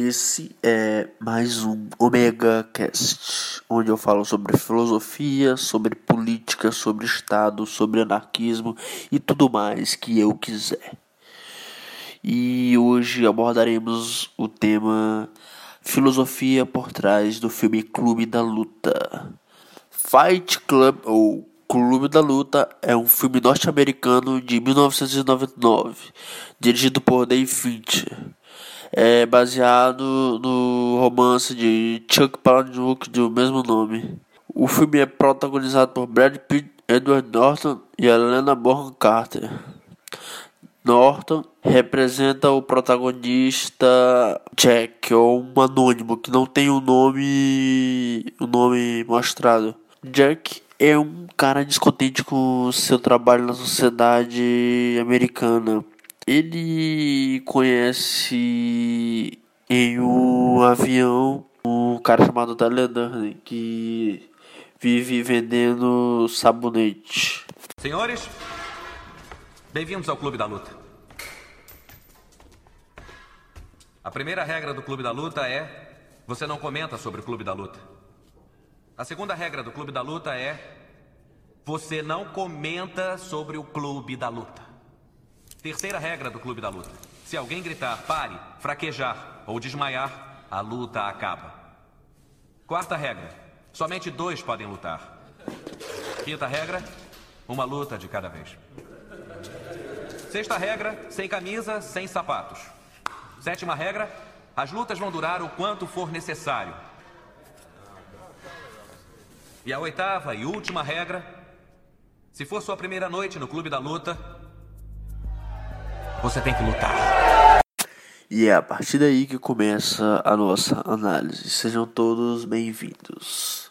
Esse é mais um Omega Cast, onde eu falo sobre filosofia, sobre política, sobre Estado, sobre anarquismo e tudo mais que eu quiser. E hoje abordaremos o tema filosofia por trás do filme Clube da Luta. Fight Club ou Clube da Luta é um filme norte-americano de 1999, dirigido por Dave Fincher é baseado no romance de Chuck Palahniuk do mesmo nome. O filme é protagonizado por Brad Pitt, Edward Norton e Helena Bonham Carter. Norton representa o protagonista Jack, ou um anônimo que não tem o um nome, o um nome mostrado. Jack é um cara descontente com seu trabalho na sociedade americana ele conhece em um avião um cara chamado Durden que vive vendendo sabonete. Senhores, bem-vindos ao Clube da Luta. A primeira regra do Clube da Luta é: você não comenta sobre o Clube da Luta. A segunda regra do Clube da Luta é: você não comenta sobre o Clube da Luta. Terceira regra do Clube da Luta. Se alguém gritar pare, fraquejar ou desmaiar, a luta acaba. Quarta regra. Somente dois podem lutar. Quinta regra. Uma luta de cada vez. Sexta regra. Sem camisa, sem sapatos. Sétima regra. As lutas vão durar o quanto for necessário. E a oitava e última regra. Se for sua primeira noite no Clube da Luta, você tem que lutar. E é a partir daí que começa a nossa análise. Sejam todos bem-vindos.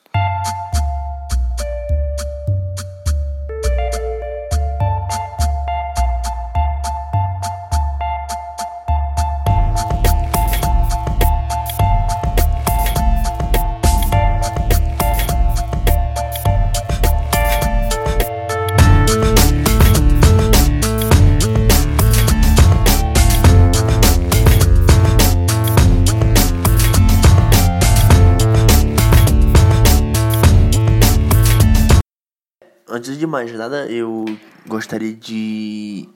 Antes de mais nada, eu gostaria de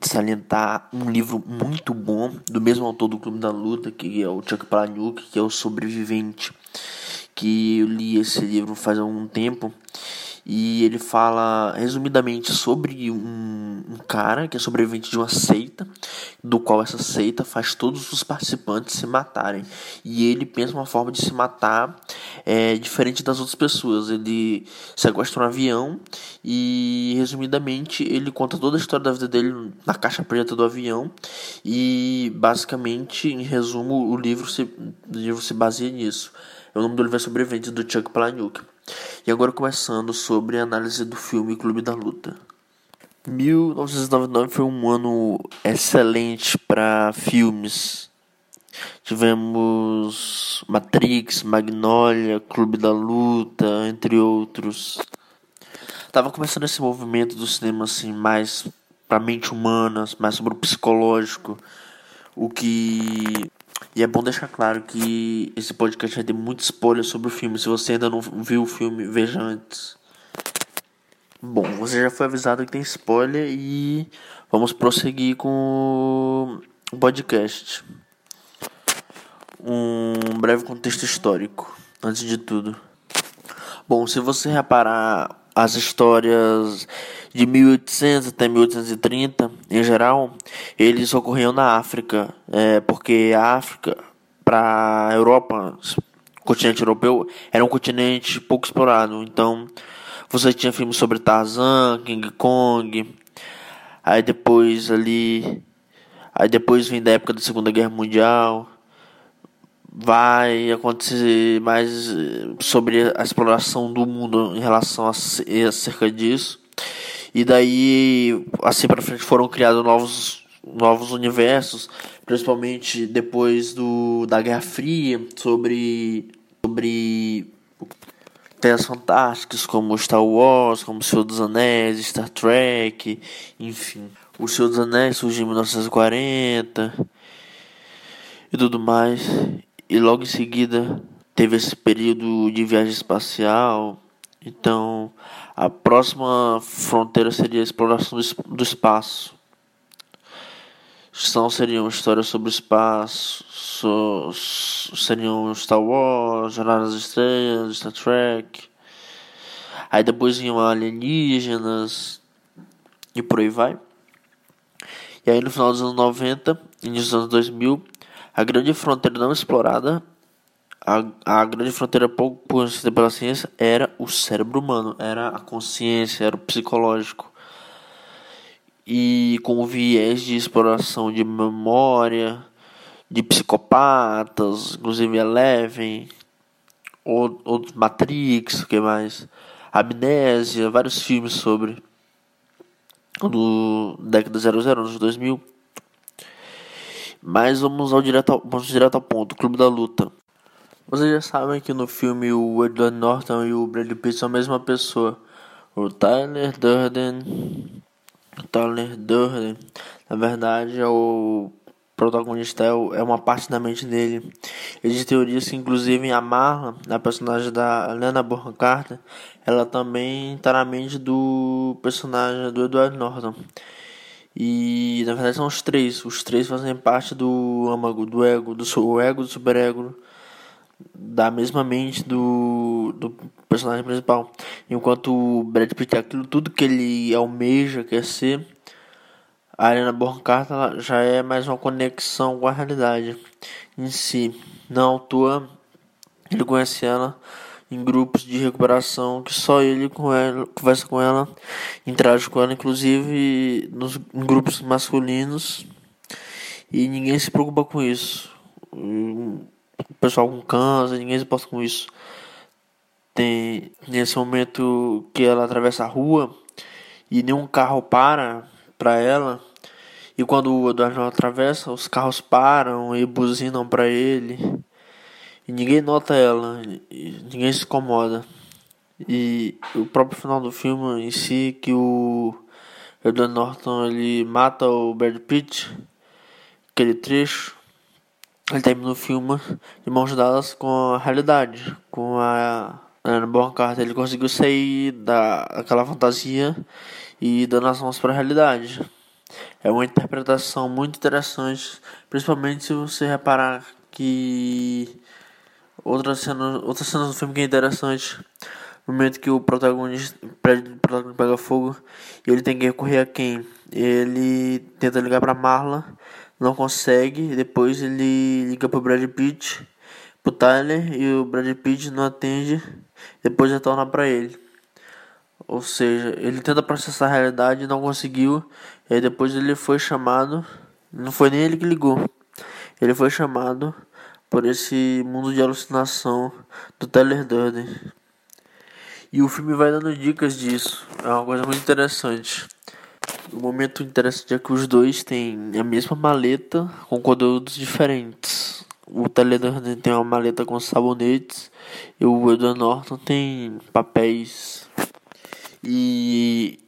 salientar um livro muito bom do mesmo autor do Clube da Luta, que é o Chuck Palahniuk, que é o Sobrevivente, que eu li esse livro faz algum tempo e ele fala resumidamente sobre um, um, cara que é sobrevivente de uma seita, do qual essa seita faz todos os participantes se matarem. E ele pensa uma forma de se matar é, diferente das outras pessoas. Ele sequestra um avião e, resumidamente, ele conta toda a história da vida dele na caixa preta do avião. E, basicamente, em resumo, o livro se, o livro se baseia nisso. O nome do livro é Sobrevivente do Chuck Palahniuk. E agora começando sobre a análise do filme Clube da Luta. 1999 foi um ano excelente para filmes. Tivemos Matrix, Magnolia, Clube da Luta, entre outros. Tava começando esse movimento do cinema assim mais para mente humana, mais sobre o psicológico, o que e é bom deixar claro que esse podcast vai ter muito spoiler sobre o filme. Se você ainda não viu o filme, veja antes. Bom, você já foi avisado que tem spoiler e vamos prosseguir com o podcast. Um breve contexto histórico, antes de tudo. Bom, se você reparar as histórias de 1800 até 1830, em geral, eles ocorriam na África, é, porque a África, para a Europa, o continente europeu, era um continente pouco explorado. Então, você tinha filmes sobre Tarzan, King Kong, aí depois ali, aí depois vem da época da Segunda Guerra Mundial vai acontecer mais sobre a exploração do mundo em relação a acerca disso. E daí, assim para frente, foram criados novos, novos universos, principalmente depois do, da Guerra Fria, sobre, sobre terras fantásticas como Star Wars, como Senhor dos Anéis, Star Trek, enfim. O Senhor dos Anéis surgiu em 1940 e tudo mais. E logo em seguida teve esse período de viagem espacial. Então a próxima fronteira seria a exploração do espaço. São seriam histórias sobre o espaço, seriam Star Wars, Jornada das Estrelas, Star Trek. Aí depois iam alienígenas e por aí vai. E aí no final dos anos 90, início dos anos 2000, a grande fronteira não explorada, a, a grande fronteira pouco conhecida pela ciência era o cérebro humano, era a consciência, era o psicológico. E com viés de exploração de memória, de psicopatas, inclusive Eleven, ou, outros Matrix, o que mais? Amnésia, vários filmes sobre do década 00, anos 2000. Mas vamos ao direto ao, vamos direto ao ponto, Clube da Luta. Vocês já sabem que no filme o Edward Norton e o Brad Pitt são a mesma pessoa. O Tyler Durden, Tyler Durden, na verdade é o protagonista é, é uma parte da mente dele. Existe teorias que inclusive a Marla, a personagem da Helena Bonham Carter, ela também está na mente do personagem do Edward Norton. E na verdade são os três. Os três fazem parte do âmago, do ego, do ego, do superego, da mesma mente do, do personagem principal. Enquanto o Brad Pitt é aquilo tudo que ele almeja, quer ser, a Arena Borcarta já é mais uma conexão com a realidade em si. Não à toa, ele conhece ela em grupos de recuperação que só ele com ela, conversa com ela, interage com ela, inclusive nos em grupos masculinos, e ninguém se preocupa com isso. Pessoal com câncer, ninguém se preocupa com isso. Tem nesse momento que ela atravessa a rua e nenhum carro para para ela. E quando o Eduardo atravessa, os carros param e buzinam para ele. E ninguém nota ela, ninguém se incomoda. E o próprio final do filme em si, que o Edward Norton ele mata o Brad Pitt, aquele trecho, ele termina o filme de mãos dadas com a realidade, com a Ana Bonham Carter. Ele conseguiu sair daquela fantasia e dando as mãos para a realidade. É uma interpretação muito interessante, principalmente se você reparar que Outra cena, outra cena do filme que é interessante. No momento que o protagonista, o protagonista pega fogo e ele tem que recorrer a quem? Ele tenta ligar pra Marla, não consegue. Depois ele liga pro Brad Pitt, pro Tyler, e o Brad Pitt não atende. Depois retorna pra ele. Ou seja, ele tenta processar a realidade não conseguiu. E aí depois ele foi chamado. Não foi nem ele que ligou. Ele foi chamado por esse mundo de alucinação do Tyler Durden. E o filme vai dando dicas disso. É uma coisa muito interessante. O momento interessante é que os dois têm a mesma maleta com conteúdos diferentes. O Tyler Durden tem uma maleta com sabonetes e o Edward Norton tem papéis. E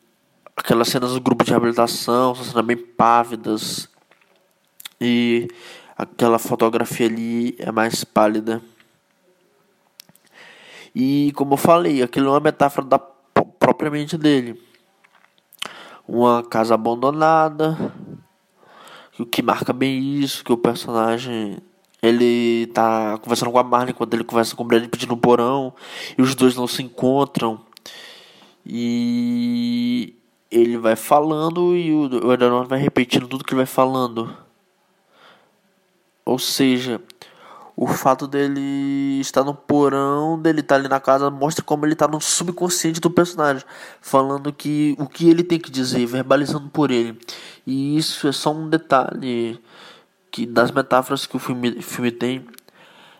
aquelas cenas do grupo de reabilitação são cenas bem pávidas. E aquela fotografia ali é mais pálida. E como eu falei, aquilo é uma metáfora da propriamente dele. Uma casa abandonada, o que marca bem isso, que o personagem ele tá conversando com a Marley quando ele conversa com o Brad Pitt no porão e os dois não se encontram. E ele vai falando e o Edward vai repetindo tudo que ele vai falando. Ou seja, o fato dele estar no porão, dele estar ali na casa, mostra como ele está no subconsciente do personagem, falando que o que ele tem que dizer, verbalizando por ele. E isso é só um detalhe que das metáforas que o filme, filme tem.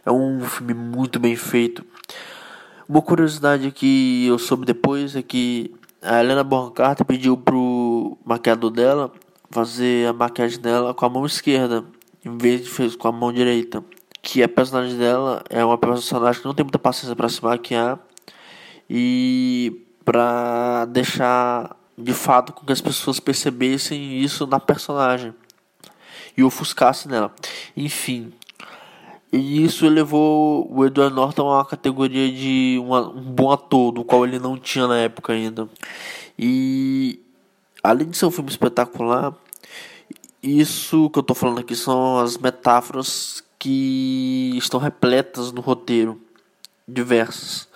É um filme muito bem feito. Uma curiosidade que eu soube depois é que a Helena Bonham pediu pro maquiador dela fazer a maquiagem dela com a mão esquerda em vez de fez com a mão direita. Que a personagem dela é uma personagem que não tem muita paciência para se maquiar e para deixar de fato com que as pessoas percebessem isso na personagem e ofuscasse nela. Enfim, E isso levou o Edward Norton a uma categoria de uma, um bom ator, do qual ele não tinha na época ainda. E além de ser um filme espetacular, isso que eu estou falando aqui são as metáforas que estão repletas no roteiro, diversas,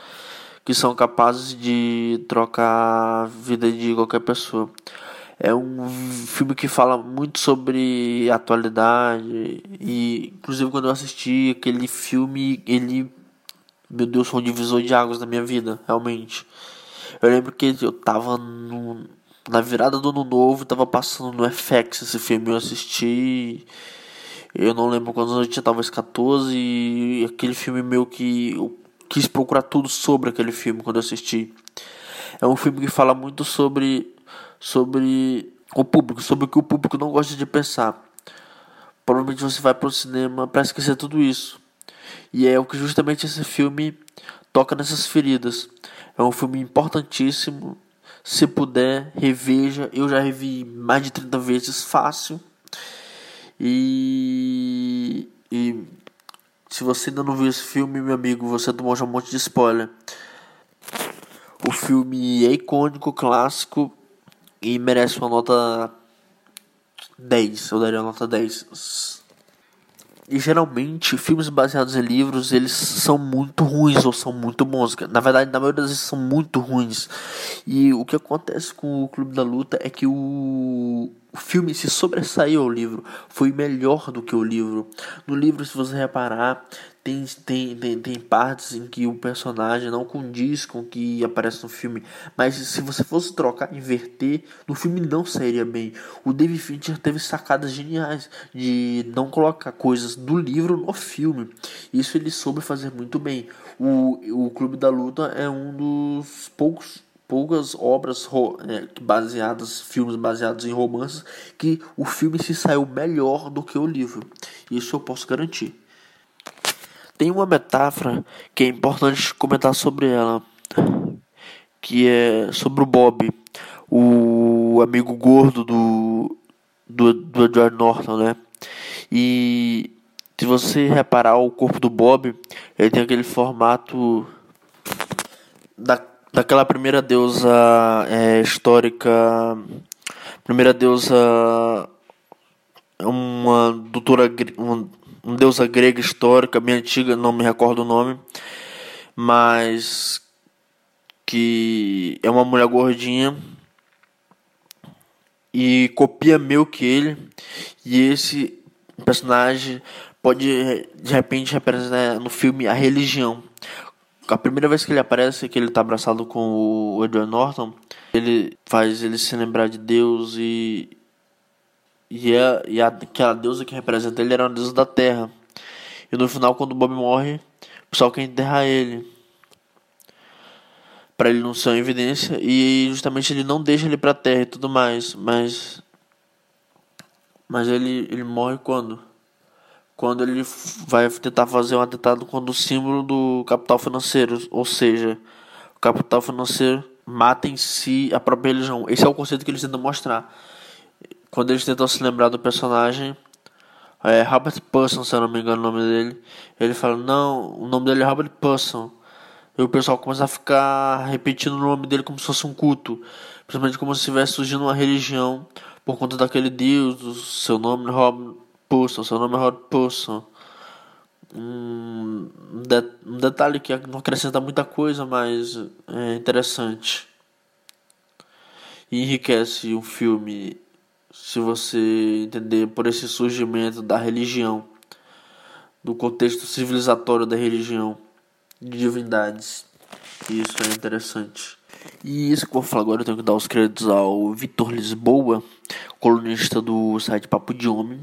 que são capazes de trocar a vida de qualquer pessoa. É um filme que fala muito sobre atualidade e inclusive quando eu assisti aquele filme, ele meu Deus, foi um divisor de águas na minha vida, realmente. Eu lembro que eu tava no, na virada do ano novo, tava passando no FX esse filme, eu assisti. Eu não lembro quando eu tinha, talvez 14, e aquele filme meu que eu quis procurar tudo sobre aquele filme quando eu assisti. É um filme que fala muito sobre sobre o público, sobre o que o público não gosta de pensar. Provavelmente você vai para o cinema para esquecer tudo isso. E é o que justamente esse filme toca nessas feridas. É um filme importantíssimo. Se puder, reveja. Eu já revi mais de 30 vezes fácil. E, e se você ainda não viu esse filme, meu amigo, você tomou já um monte de spoiler. O filme é icônico, clássico e merece uma nota 10. Eu daria uma nota 10. E geralmente, filmes baseados em livros, eles são muito ruins ou são muito bons. Na verdade, na maioria das vezes são muito ruins. E o que acontece com o Clube da Luta é que o, o filme se sobressaiu ao livro, foi melhor do que o livro. No livro, se você reparar, tem, tem, tem, tem partes em que o personagem não condiz com o que aparece no filme. Mas se você fosse trocar, inverter, no filme não sairia bem. O David Fincher teve sacadas geniais de não colocar coisas do livro no filme. Isso ele soube fazer muito bem. O, o Clube da Luta é um dos poucos poucas obras é, baseadas, filmes baseados em romances, que o filme se saiu melhor do que o livro. Isso eu posso garantir. Tem uma metáfora que é importante comentar sobre ela, que é sobre o Bob, o amigo gordo do, do, do Edward Norton, né? E se você reparar o corpo do Bob, ele tem aquele formato da, daquela primeira deusa é, histórica, primeira deusa, uma doutora, uma uma deusa grega histórica, bem antiga, não me recordo o nome, mas que é uma mulher gordinha e copia meio que ele, e esse personagem pode de repente representar no filme a religião. A primeira vez que ele aparece, que ele está abraçado com o Edward Norton, ele faz ele se lembrar de Deus e e, a, e a, aquela deusa que representa ele era uma deusa da terra. E no final, quando o Bob morre, o pessoal quer enterrar ele. para ele não ser uma evidência. E justamente ele não deixa ele pra terra e tudo mais. Mas. Mas ele, ele morre quando? Quando ele vai tentar fazer um atentado quando o símbolo do capital financeiro. Ou seja, o capital financeiro mata em si a própria religião. Esse é o conceito que eles tentam mostrar quando eles tentam se lembrar do personagem, é Robert Person, se eu não me engano o nome dele, ele fala, não, o nome dele é Robert Person. E o pessoal começa a ficar repetindo o nome dele como se fosse um culto. Principalmente como se estivesse surgindo uma religião por conta daquele Deus, seu nome Robert Person, seu nome é Robert Person. Um, um detalhe que não acrescenta muita coisa, mas é interessante. E enriquece o filme se você entender por esse surgimento da religião, do contexto civilizatório da religião, de divindades. Isso é interessante. E isso que eu vou falar agora, eu tenho que dar os créditos ao Vitor Lisboa, colunista do site Papo de Homem,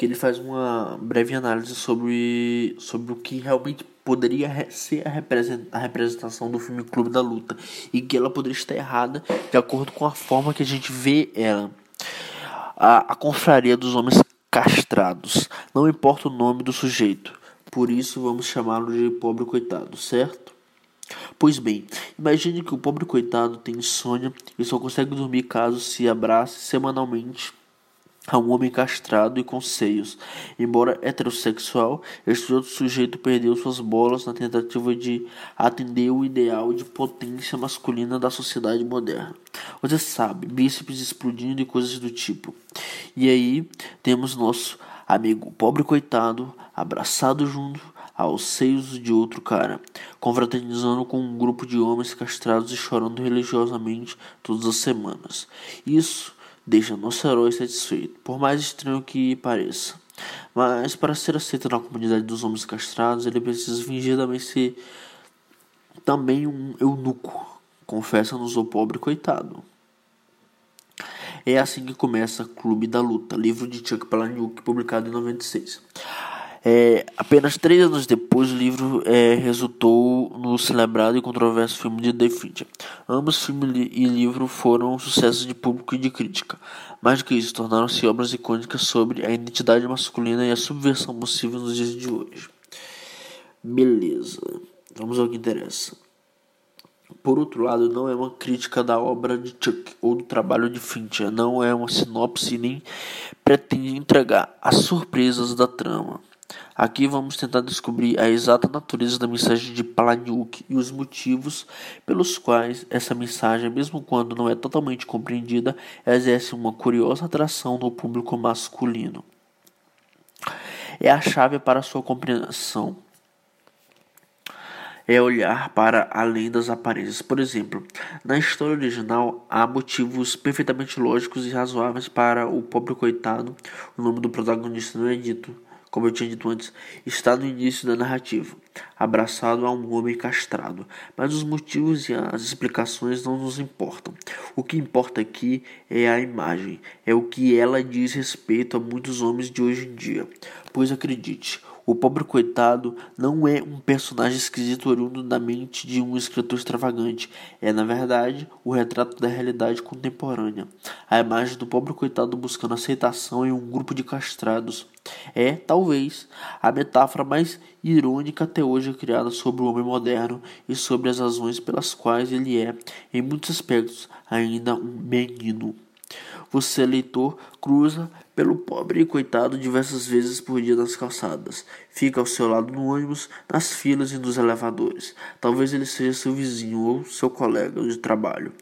que ele faz uma breve análise sobre, sobre o que realmente poderia ser a representação do filme Clube da Luta e que ela poderia estar errada de acordo com a forma que a gente vê ela a, a confraria dos homens castrados. Não importa o nome do sujeito. Por isso vamos chamá-lo de pobre coitado, certo? Pois bem, imagine que o pobre coitado tem insônia e só consegue dormir caso se abrace semanalmente a um homem castrado e com seios. Embora heterossexual, este outro sujeito perdeu suas bolas na tentativa de atender o ideal de potência masculina da sociedade moderna. Você sabe, bíceps explodindo e coisas do tipo. E aí temos nosso amigo pobre coitado abraçado junto aos seios de outro cara, confraternizando com um grupo de homens castrados e chorando religiosamente todas as semanas. Isso deixa herói satisfeito, por mais estranho que pareça. Mas para ser aceito na comunidade dos homens castrados, ele precisa fingir também ser também um eunuco, confessa-nos o pobre coitado. É assim que começa Clube da Luta, livro de Chuck Palahniuk, publicado em 96. É, apenas três anos depois, o livro é, resultou no celebrado e controverso filme de The Fincher. Ambos, filme e livro, foram sucessos de público e de crítica. Mais do que isso, tornaram-se obras icônicas sobre a identidade masculina e a subversão possível nos dias de hoje. Beleza, vamos ao que interessa. Por outro lado, não é uma crítica da obra de Chuck ou do trabalho de Fincher, não é uma sinopse nem pretende entregar as surpresas da trama. Aqui vamos tentar descobrir a exata natureza da mensagem de Palahniuk e os motivos pelos quais essa mensagem, mesmo quando não é totalmente compreendida, exerce uma curiosa atração no público masculino. É a chave para sua compreensão. É olhar para além das aparências. Por exemplo, na história original há motivos perfeitamente lógicos e razoáveis para o pobre coitado. O nome do protagonista não é dito como eu tinha dito antes, está no início da narrativa, abraçado a um homem castrado. Mas os motivos e as explicações não nos importam. O que importa aqui é a imagem, é o que ela diz respeito a muitos homens de hoje em dia. Pois acredite, o pobre coitado não é um personagem esquisito oriundo da mente de um escritor extravagante. É, na verdade, o retrato da realidade contemporânea. A imagem do pobre coitado buscando aceitação em um grupo de castrados. É, talvez, a metáfora mais irônica até hoje criada sobre o homem moderno e sobre as razões pelas quais ele é, em muitos aspectos, ainda um menino. Você, leitor, cruza pelo pobre e coitado diversas vezes por dia nas calçadas. Fica ao seu lado no ônibus, nas filas e nos elevadores. Talvez ele seja seu vizinho ou seu colega de trabalho.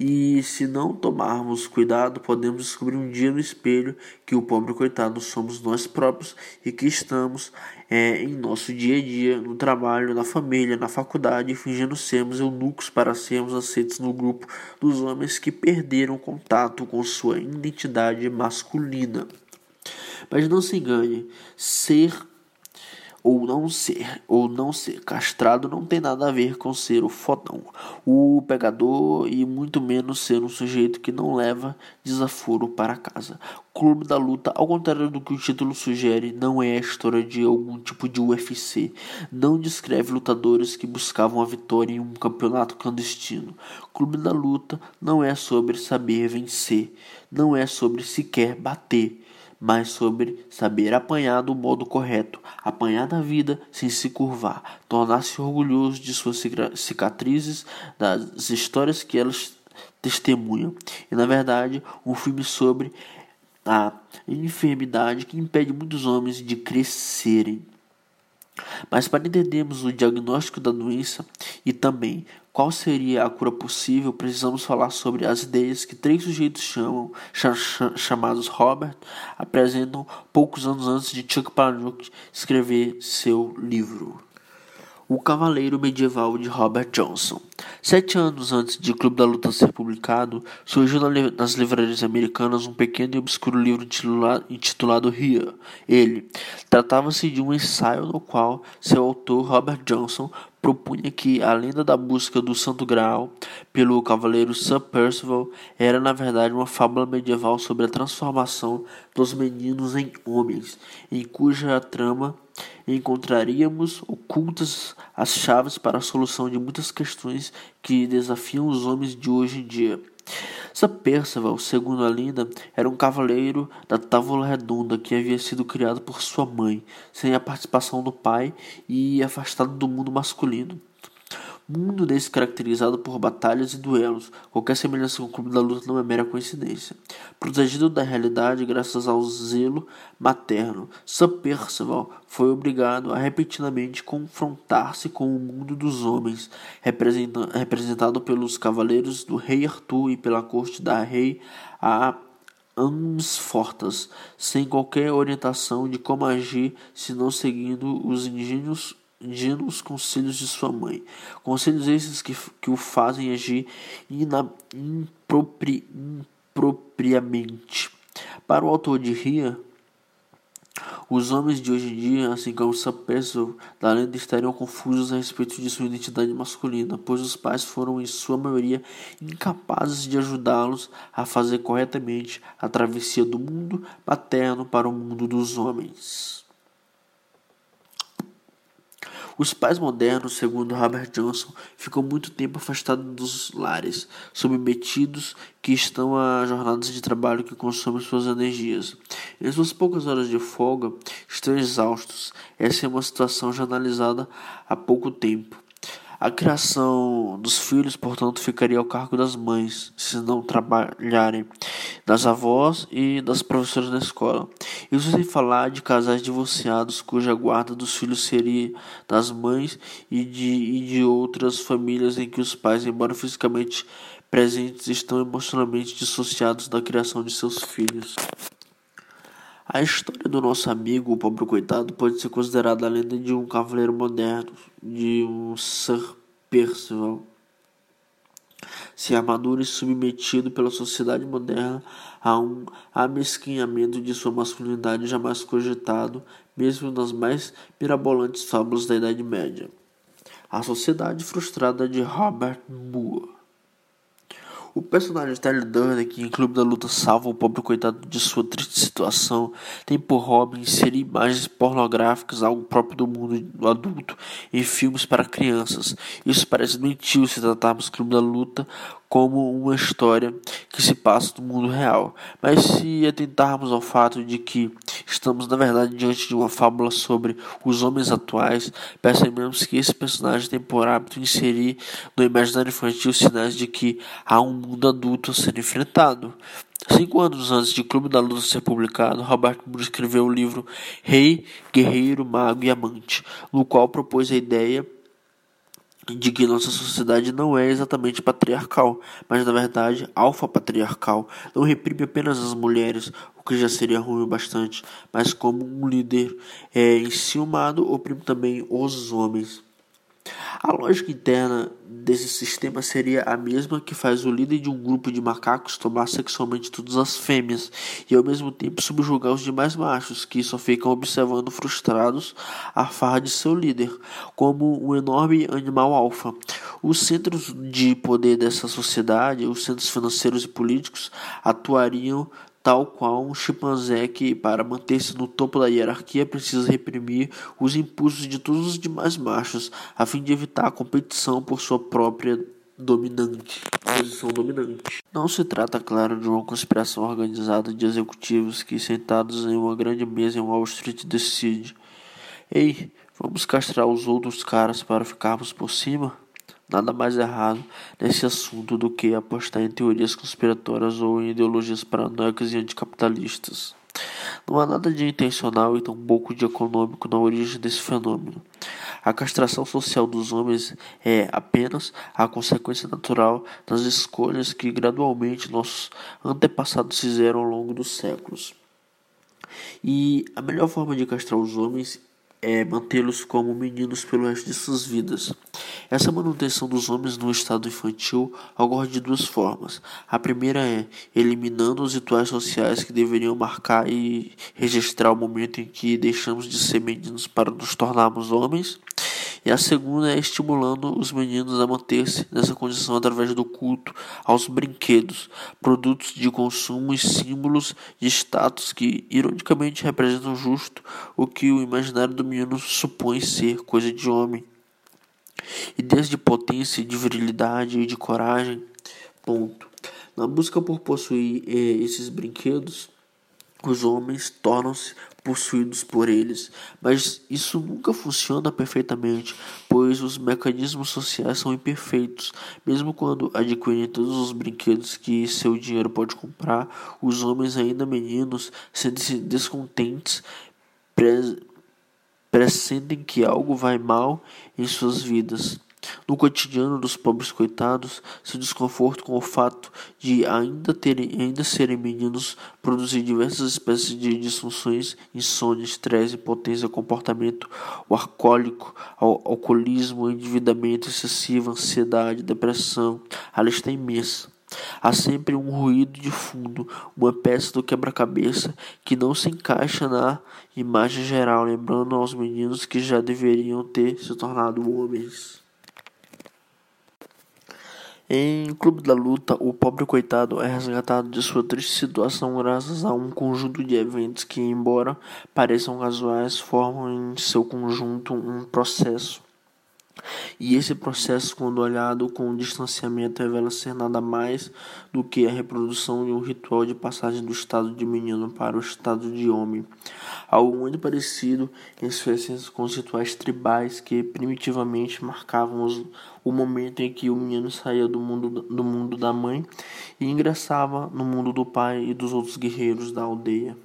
E se não tomarmos cuidado, podemos descobrir um dia no espelho que o pobre coitado somos nós próprios e que estamos é, em nosso dia a dia, no trabalho, na família, na faculdade, fingindo sermos eunucos para sermos aceitos no grupo dos homens que perderam contato com sua identidade masculina. Mas não se engane, ser ou não ser, ou não ser castrado não tem nada a ver com ser o fodão, o pegador e muito menos ser um sujeito que não leva desaforo para casa. Clube da Luta, ao contrário do que o título sugere, não é a história de algum tipo de UFC. Não descreve lutadores que buscavam a vitória em um campeonato clandestino. Clube da Luta não é sobre saber vencer, não é sobre sequer bater mas sobre saber apanhar do modo correto, apanhar da vida sem se curvar, tornar-se orgulhoso de suas cicatrizes, das histórias que elas testemunham. E na verdade, um filme sobre a enfermidade que impede muitos homens de crescerem. Mas para entendermos o diagnóstico da doença e também qual seria a cura possível, precisamos falar sobre as ideias que três sujeitos chamam, chamados Robert apresentam poucos anos antes de Chuck Palahniuk escrever seu livro. O Cavaleiro Medieval de Robert Johnson. Sete anos antes de Clube da Luta ser publicado, surgiu nas livrarias americanas um pequeno e obscuro livro intitulado Here. Ele tratava-se de um ensaio no qual seu autor, Robert Johnson, propunha que a lenda da busca do Santo Graal pelo cavaleiro Sir Percival era na verdade uma fábula medieval sobre a transformação dos meninos em homens, em cuja trama encontraríamos ocultas as chaves para a solução de muitas questões que desafiam os homens de hoje em dia. Sir Percival, segundo a lenda, era um cavaleiro da Távola Redonda que havia sido criado por sua mãe, sem a participação do pai e afastado do mundo masculino. Mundo desse caracterizado por batalhas e duelos. Qualquer semelhança com o clube da luta não é mera coincidência. Protegido da realidade graças ao zelo materno, Sir Percival foi obrigado a repetidamente confrontar-se com o mundo dos homens, representado pelos cavaleiros do rei Arthur e pela corte da rei a Amsfortas, sem qualquer orientação de como agir, senão seguindo os engenhos ingênuos conselhos de sua mãe, conselhos esses que, que o fazem agir ina, impropri, impropriamente. Para o autor de Ria, os homens de hoje em dia, assim como Sapeso da lenda, estariam confusos a respeito de sua identidade masculina, pois os pais foram, em sua maioria, incapazes de ajudá-los a fazer corretamente a travessia do mundo paterno para o mundo dos homens. Os pais modernos, segundo Robert Johnson, ficam muito tempo afastados dos lares, submetidos que estão a jornadas de trabalho que consomem suas energias. Em suas poucas horas de folga, estão exaustos. Essa é uma situação já analisada há pouco tempo. A criação dos filhos, portanto, ficaria ao cargo das mães, se não trabalharem, das avós e das professoras da escola. Isso sem falar de casais divorciados, cuja guarda dos filhos seria das mães e de, e de outras famílias em que os pais, embora fisicamente presentes, estão emocionalmente dissociados da criação de seus filhos. A história do nosso amigo, o pobre coitado, pode ser considerada a lenda de um cavaleiro moderno, de um Sir Percival. Se amaduro e submetido pela sociedade moderna a um amesquinhamento de sua masculinidade jamais cogitado, mesmo nas mais mirabolantes fábulas da Idade Média. A Sociedade Frustrada de Robert Moore. O personagem Tyler Durden, que em Clube da Luta salva o pobre coitado de sua triste situação, tem por hobby inserir imagens pornográficas, algo próprio do mundo adulto, em filmes para crianças. Isso parece mentir se tratarmos Clube da Luta como uma história que se passa no mundo real. Mas se atentarmos ao fato de que estamos, na verdade, diante de uma fábula sobre os homens atuais, percebemos que esse personagem tem por hábito inserir no imaginário infantil sinais de que há um mundo adulto a ser enfrentado. Cinco anos antes de Clube da Luta ser publicado, Robert Moore escreveu o livro Rei, Guerreiro, Mago e Amante, no qual propôs a ideia de que nossa sociedade não é exatamente patriarcal, mas na verdade alfa-patriarcal. Não reprime apenas as mulheres, o que já seria ruim bastante, mas como um líder é, enciumado, oprime também os homens. A lógica interna desse sistema seria a mesma que faz o líder de um grupo de macacos tomar sexualmente todas as fêmeas e ao mesmo tempo subjugar os demais machos, que só ficam observando frustrados a farra de seu líder, como um enorme animal alfa. Os centros de poder dessa sociedade, os centros financeiros e políticos, atuariam tal qual um chimpanzé que, para manter-se no topo da hierarquia, precisa reprimir os impulsos de todos os demais machos, a fim de evitar a competição por sua própria dominante, posição dominante. Não se trata, claro, de uma conspiração organizada de executivos que, sentados em uma grande mesa em Wall Street, decide: Ei, vamos castrar os outros caras para ficarmos por cima? Nada mais errado nesse assunto do que apostar em teorias conspiratórias ou em ideologias paranoicas e anticapitalistas. Não há nada de intencional e tampouco de econômico na origem desse fenômeno. A castração social dos homens é apenas a consequência natural das escolhas que gradualmente nossos antepassados fizeram ao longo dos séculos. E a melhor forma de castrar os homens é mantê-los como meninos pelo resto de suas vidas. Essa manutenção dos homens no estado infantil ocorre de duas formas. A primeira é eliminando os rituais sociais que deveriam marcar e registrar o momento em que deixamos de ser meninos para nos tornarmos homens. E a segunda é estimulando os meninos a manter-se nessa condição através do culto aos brinquedos, produtos de consumo e símbolos de status que, ironicamente, representam justo o que o imaginário do menino supõe ser coisa de homem. Ideias de potência, de virilidade e de coragem. Ponto. Na busca por possuir eh, esses brinquedos, os homens tornam-se possuídos por eles, mas isso nunca funciona perfeitamente, pois os mecanismos sociais são imperfeitos. Mesmo quando adquirem todos os brinquedos que seu dinheiro pode comprar, os homens ainda meninos sentem-se descontentes, pressentem que algo vai mal em suas vidas. No cotidiano dos pobres coitados, seu desconforto com o fato de ainda, terem, ainda serem meninos produzir diversas espécies de disfunções, insônia, estresse, impotência, comportamento, o alcoólico, ao, alcoolismo, endividamento excessivo, ansiedade, depressão, a lista é imensa. Há sempre um ruído de fundo, uma peça do quebra-cabeça que não se encaixa na imagem geral, lembrando aos meninos que já deveriam ter se tornado homens. Em Clube da Luta, o pobre coitado é resgatado de sua triste situação graças a um conjunto de eventos que, embora pareçam casuais, formam em seu conjunto um processo. E esse processo, quando olhado com distanciamento, revela ser nada mais do que a reprodução de um ritual de passagem do estado de menino para o estado de homem. Algo muito parecido em sua essência com os rituais tribais que primitivamente marcavam os, o momento em que o menino saía do mundo, do mundo da mãe e ingressava no mundo do pai e dos outros guerreiros da aldeia.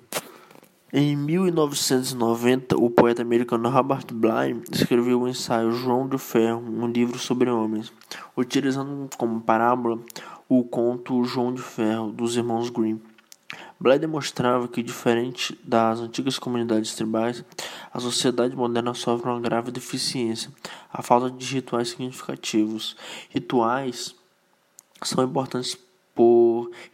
Em 1990, o poeta americano Robert Bly escreveu o ensaio João de Ferro, um livro sobre homens, utilizando como parábola o conto João de Ferro dos irmãos Grimm. Bly demonstrava que, diferente das antigas comunidades tribais, a sociedade moderna sofre uma grave deficiência, a falta de rituais significativos. Rituais são importantes por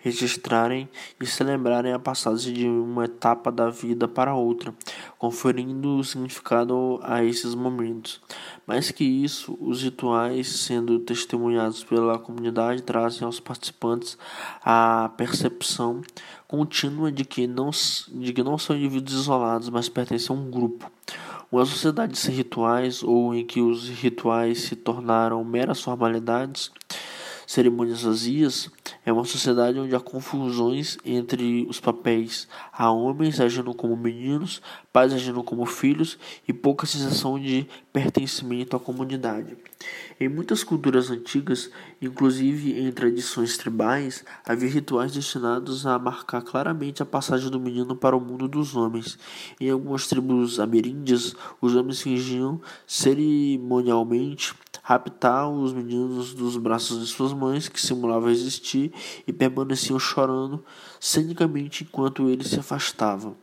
registrarem e celebrarem a passagem de uma etapa da vida para outra, conferindo significado a esses momentos. Mais que isso, os rituais, sendo testemunhados pela comunidade, trazem aos participantes a percepção contínua de que não, de que não são indivíduos isolados, mas pertencem a um grupo. Uma sociedade sem rituais, ou em que os rituais se tornaram meras formalidades, cerimônias vazias, é uma sociedade onde há confusões entre os papéis. Há homens agindo como meninos, pais agindo como filhos e pouca sensação de pertencimento à comunidade. Em muitas culturas antigas, inclusive em tradições tribais, havia rituais destinados a marcar claramente a passagem do menino para o mundo dos homens. Em algumas tribos ameríndias, os homens fingiam cerimonialmente raptar os meninos dos braços de suas mães, que simulavam existir, e permaneciam chorando cenicamente enquanto eles se afastavam.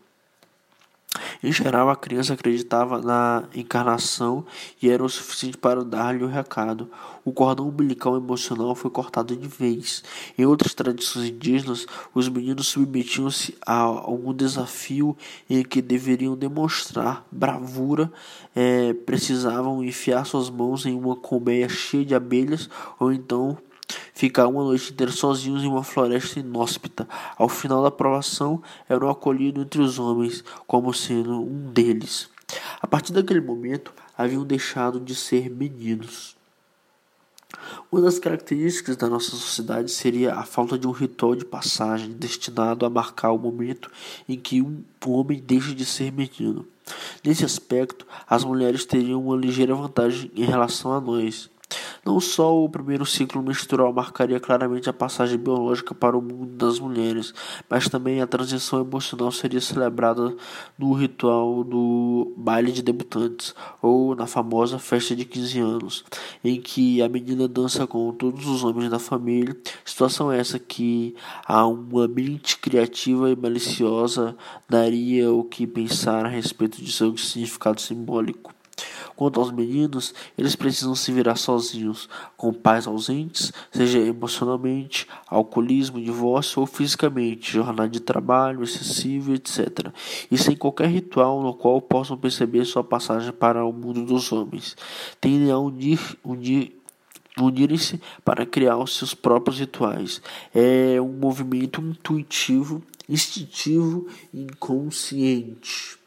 Em geral, a criança acreditava na encarnação e era o suficiente para dar-lhe o recado. O cordão umbilical emocional foi cortado de vez. Em outras tradições indígenas, os meninos submetiam-se a algum desafio em que deveriam demonstrar bravura, é, precisavam enfiar suas mãos em uma colmeia cheia de abelhas ou então ficar uma noite inteira sozinhos em uma floresta inóspita. Ao final da provação, eram acolhidos entre os homens como sendo um deles. A partir daquele momento, haviam deixado de ser meninos. Uma das características da nossa sociedade seria a falta de um ritual de passagem destinado a marcar o momento em que um homem deixa de ser menino. Nesse aspecto, as mulheres teriam uma ligeira vantagem em relação a nós. Não só o primeiro ciclo menstrual marcaria claramente a passagem biológica para o mundo das mulheres, mas também a transição emocional seria celebrada no ritual do baile de debutantes, ou na famosa festa de 15 anos, em que a menina dança com todos os homens da família. Situação essa que a uma mente criativa e maliciosa daria o que pensar a respeito de seu significado simbólico. Quanto aos meninos, eles precisam se virar sozinhos, com pais ausentes, seja emocionalmente, alcoolismo, divórcio ou fisicamente, jornada de trabalho excessivo, etc. E sem qualquer ritual no qual possam perceber sua passagem para o mundo dos homens. Tendem a unir, unir unirem-se para criar os seus próprios rituais. É um movimento intuitivo, instintivo e inconsciente.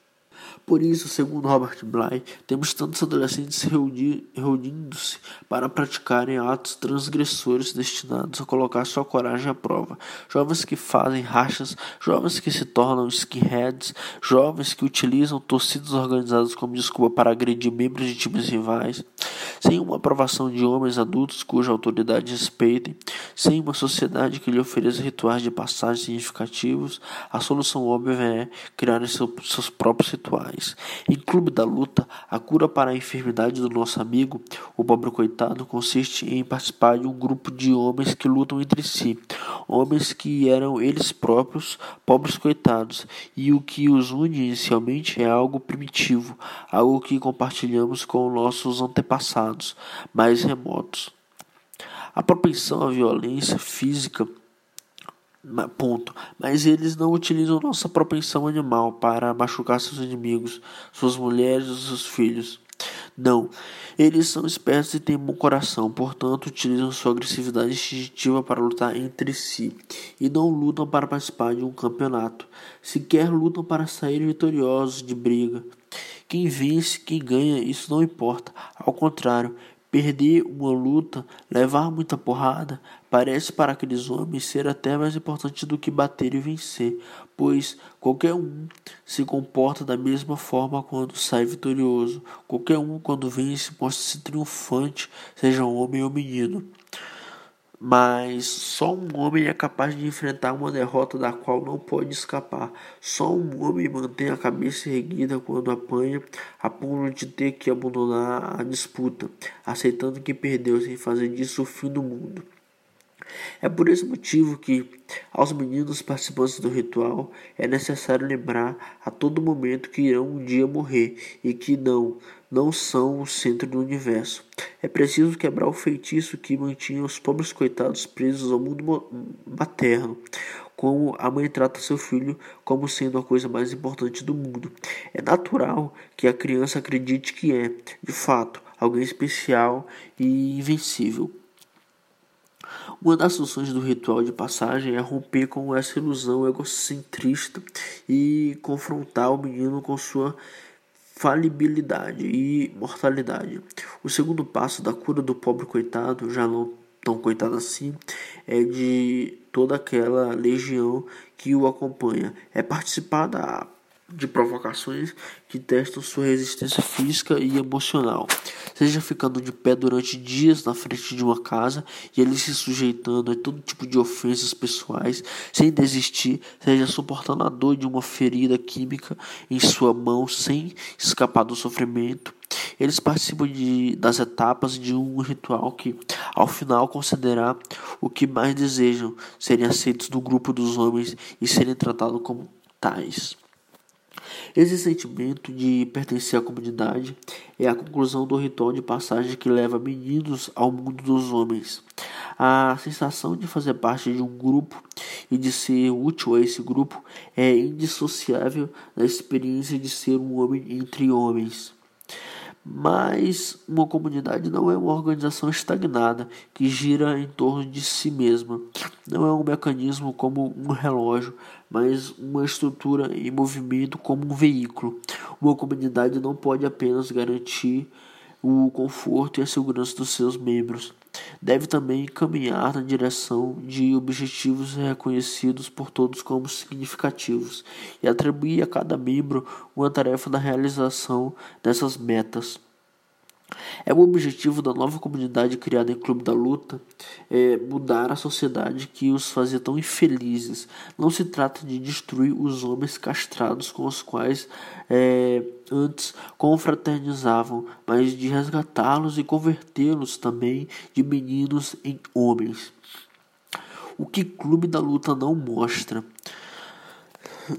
Por isso, segundo Robert Bly, temos tantos adolescentes reunindo-se para praticarem atos transgressores destinados a colocar sua coragem à prova. Jovens que fazem rachas, jovens que se tornam skinheads, jovens que utilizam torcidas organizadas como desculpa para agredir membros de times rivais, sem uma aprovação de homens adultos cuja autoridade respeitem, sem uma sociedade que lhe ofereça rituais de passagem significativos, a solução óbvia é criar seus próprios rituais. Em Clube da Luta, a cura para a enfermidade do nosso amigo, o pobre coitado, consiste em participar de um grupo de homens que lutam entre si, homens que eram eles próprios pobres coitados, e o que os une inicialmente é algo primitivo, algo que compartilhamos com nossos antepassados mais remotos. A propensão à violência física Ponto. Mas eles não utilizam nossa propensão animal para machucar seus inimigos, suas mulheres e seus filhos. Não, eles são espertos e têm bom coração, portanto, utilizam sua agressividade instintiva para lutar entre si e não lutam para participar de um campeonato. Sequer lutam para sair vitoriosos de briga. Quem vence, quem ganha, isso não importa. Ao contrário, Perder uma luta, levar muita porrada, parece para aqueles homens ser até mais importante do que bater e vencer, pois qualquer um se comporta da mesma forma quando sai vitorioso. Qualquer um, quando vence, mostra-se triunfante, seja homem ou menino mas só um homem é capaz de enfrentar uma derrota da qual não pode escapar. Só um homem mantém a cabeça erguida quando apanha, a ponto de ter que abandonar a disputa, aceitando que perdeu sem fazer disso o fim do mundo. É por esse motivo que, aos meninos participantes do ritual, é necessário lembrar a todo momento que irão um dia morrer e que não, não são o centro do universo. É preciso quebrar o feitiço que mantinha os pobres coitados presos ao mundo materno, como a mãe trata seu filho como sendo a coisa mais importante do mundo. É natural que a criança acredite que é, de fato, alguém especial e invencível. Uma das funções do ritual de passagem é romper com essa ilusão egocentrista e confrontar o menino com sua falibilidade e mortalidade. O segundo passo da cura do pobre coitado, já não tão coitado assim, é de toda aquela legião que o acompanha. É participar da de provocações que testam sua resistência física e emocional, seja ficando de pé durante dias na frente de uma casa e ele se sujeitando a todo tipo de ofensas pessoais sem desistir, seja suportando a dor de uma ferida química em sua mão sem escapar do sofrimento. Eles participam de, das etapas de um ritual que, ao final, considerar o que mais desejam, serem aceitos no grupo dos homens e serem tratados como tais. Esse sentimento de pertencer à comunidade é a conclusão do ritual de passagem que leva meninos ao mundo dos homens. A sensação de fazer parte de um grupo e de ser útil a esse grupo é indissociável da experiência de ser um homem entre homens. Mas uma comunidade não é uma organização estagnada que gira em torno de si mesma. Não é um mecanismo como um relógio, mas uma estrutura em movimento como um veículo. Uma comunidade não pode apenas garantir o conforto e a segurança dos seus membros. Deve também caminhar na direção de objetivos reconhecidos por todos como significativos e atribuir a cada membro uma tarefa da realização dessas metas. É o objetivo da nova comunidade criada em Clube da Luta é mudar a sociedade que os fazia tão infelizes. Não se trata de destruir os homens castrados com os quais é, antes confraternizavam, mas de resgatá-los e convertê-los também de meninos em homens. O que Clube da Luta não mostra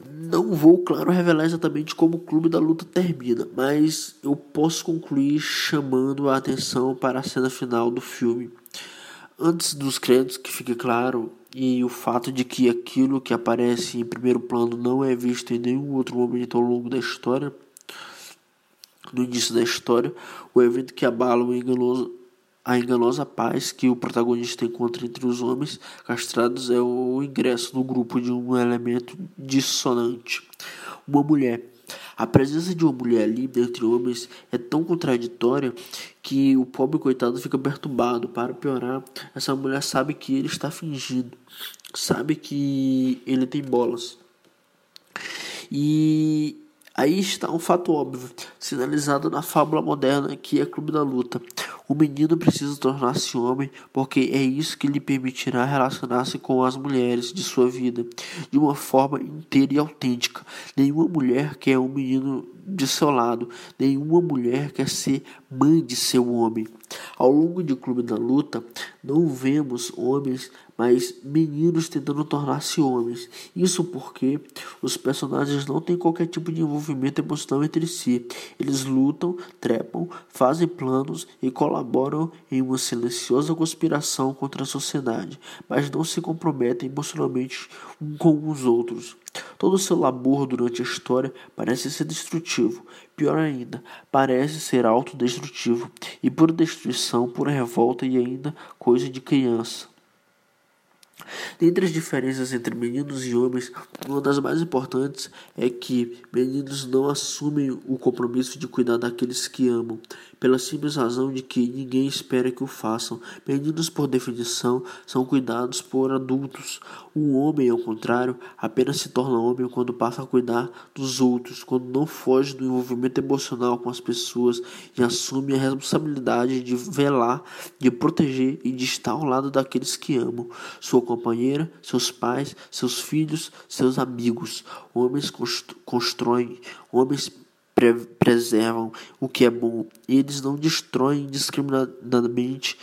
não vou, claro, revelar exatamente como o Clube da Luta termina, mas eu posso concluir chamando a atenção para a cena final do filme. Antes dos créditos, que fique claro, e o fato de que aquilo que aparece em primeiro plano não é visto em nenhum outro momento ao longo da história, no início da história, o evento que abala o enganoso a enganosa paz que o protagonista encontra entre os homens castrados é o ingresso no grupo de um elemento dissonante, uma mulher. A presença de uma mulher ali entre homens é tão contraditória que o pobre coitado fica perturbado. Para piorar, essa mulher sabe que ele está fingindo, sabe que ele tem bolas. E aí está um fato óbvio, sinalizado na fábula moderna que é Clube da Luta. O menino precisa tornar-se homem porque é isso que lhe permitirá relacionar-se com as mulheres de sua vida de uma forma inteira e autêntica. Nenhuma mulher quer um menino de seu lado, nenhuma mulher quer ser mãe de seu homem. Ao longo de Clube da Luta, não vemos homens, mas meninos tentando tornar-se homens. Isso porque os personagens não têm qualquer tipo de envolvimento emocional entre si. Eles lutam, trepam, fazem planos e colaboram em uma silenciosa conspiração contra a sociedade, mas não se comprometem emocionalmente um com os outros. Todo seu labor durante a história parece ser destrutivo. Pior ainda, parece ser autodestrutivo e por destruição, por revolta e ainda coisa de criança. Dentre as diferenças entre meninos e homens, uma das mais importantes é que meninos não assumem o compromisso de cuidar daqueles que amam, pela simples razão de que ninguém espera que o façam. Meninos, por definição, são cuidados por adultos. Um homem, ao contrário, apenas se torna homem quando passa a cuidar dos outros, quando não foge do envolvimento emocional com as pessoas e assume a responsabilidade de velar, de proteger e de estar ao lado daqueles que amam. Sua companheira, seus pais, seus filhos, seus amigos. Homens constroem, homens pre preservam o que é bom. Eles não destroem indiscriminadamente,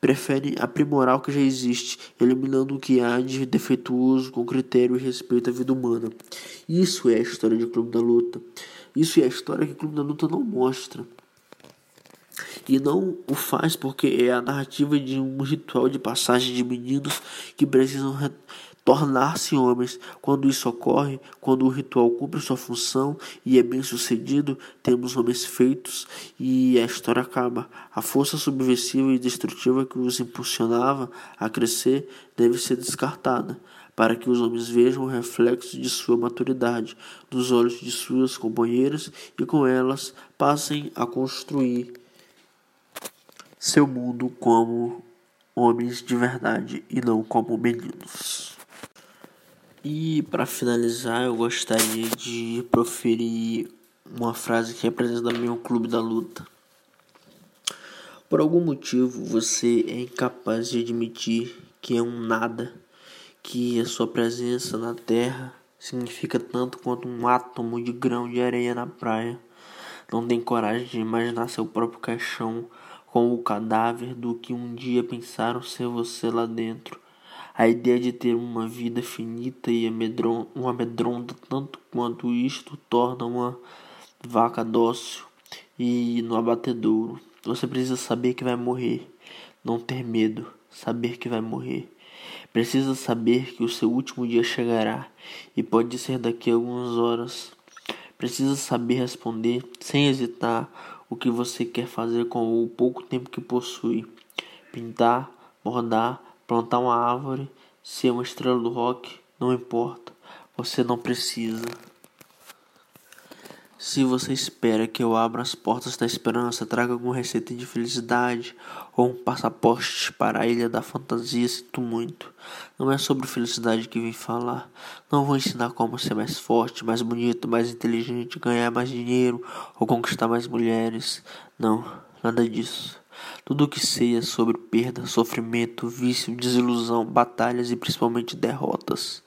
preferem aprimorar o que já existe, eliminando o que há de defeituoso com critério e respeito à vida humana. Isso é a história de Clube da Luta. Isso é a história que o Clube da Luta não mostra. E não o faz porque é a narrativa de um ritual de passagem de meninos que precisam tornar-se homens. Quando isso ocorre, quando o ritual cumpre sua função e é bem sucedido, temos homens feitos e a história acaba. A força subversiva e destrutiva que os impulsionava a crescer deve ser descartada. Para que os homens vejam o reflexo de sua maturidade nos olhos de suas companheiras e com elas passem a construir seu mundo como homens de verdade e não como meninos. E para finalizar, eu gostaria de proferir uma frase que representa bem o clube da luta. Por algum motivo você é incapaz de admitir que é um nada, que a sua presença na Terra significa tanto quanto um átomo de grão de areia na praia. Não tem coragem de imaginar seu próprio caixão com o cadáver do que um dia pensaram ser você lá dentro. A ideia de ter uma vida finita e amedron um amedronta tanto quanto isto torna uma vaca dócil e no abatedouro. Você precisa saber que vai morrer, não ter medo, saber que vai morrer. Precisa saber que o seu último dia chegará e pode ser daqui a algumas horas. Precisa saber responder sem hesitar o que você quer fazer com o pouco tempo que possui. Pintar, bordar, plantar uma árvore, ser uma estrela do rock, não importa. Você não precisa. Se você espera que eu abra as portas da esperança, traga alguma receita de felicidade ou um passaporte para a ilha da fantasia, sinto muito. Não é sobre felicidade que vim falar. Não vou ensinar como ser mais forte, mais bonito, mais inteligente, ganhar mais dinheiro ou conquistar mais mulheres. Não, nada disso. Tudo o que sei é sobre perda, sofrimento, vício, desilusão, batalhas e principalmente derrotas.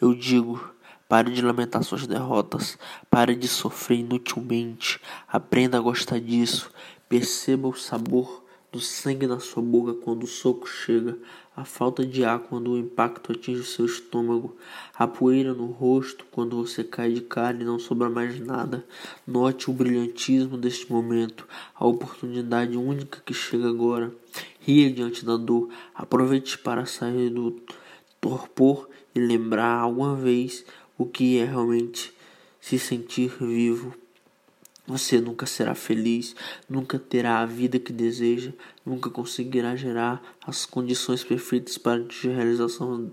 Eu digo Pare de lamentar suas derrotas. Pare de sofrer inutilmente. Aprenda a gostar disso. Perceba o sabor do sangue na sua boca quando o soco chega, a falta de ar quando o impacto atinge seu estômago, a poeira no rosto quando você cai de cara e não sobra mais nada. Note o brilhantismo deste momento, a oportunidade única que chega agora. Ria diante da dor, aproveite para sair do torpor e lembrar alguma vez o que é realmente se sentir vivo. Você nunca será feliz, nunca terá a vida que deseja, nunca conseguirá gerar as condições perfeitas para a realização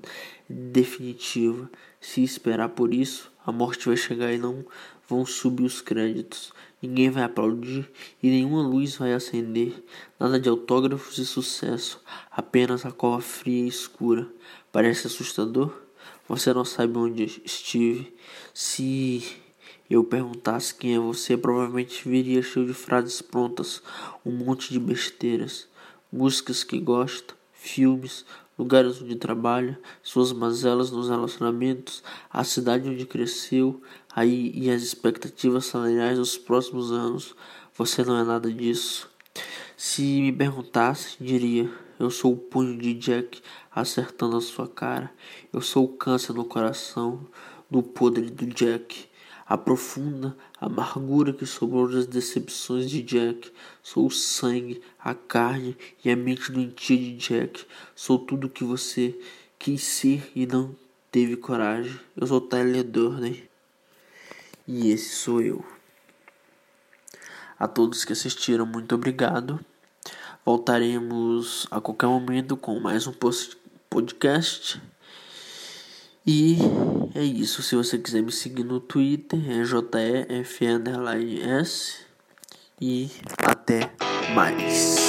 definitiva. Se esperar por isso, a morte vai chegar e não vão subir os créditos. Ninguém vai aplaudir e nenhuma luz vai acender. Nada de autógrafos e sucesso, apenas a cova fria e escura. Parece assustador? Você não sabe onde estive. Se eu perguntasse quem é você, provavelmente viria cheio de frases prontas, um monte de besteiras, músicas que gosta, filmes, lugares onde trabalha, suas mazelas nos relacionamentos, a cidade onde cresceu, aí e as expectativas salariais dos próximos anos. Você não é nada disso. Se me perguntasse, diria: Eu sou o punho de Jack acertando a sua cara. Eu sou o câncer no coração do podre do Jack a profunda amargura que sobrou das decepções de Jack. Sou o sangue, a carne e a mente doentia de Jack. Sou tudo o que você quis ser e não teve coragem. Eu sou Tyler Durden. E esse sou eu. A todos que assistiram, muito obrigado. Voltaremos a qualquer momento com mais um podcast. E é isso. Se você quiser me seguir no Twitter, é JEF_S. E até mais.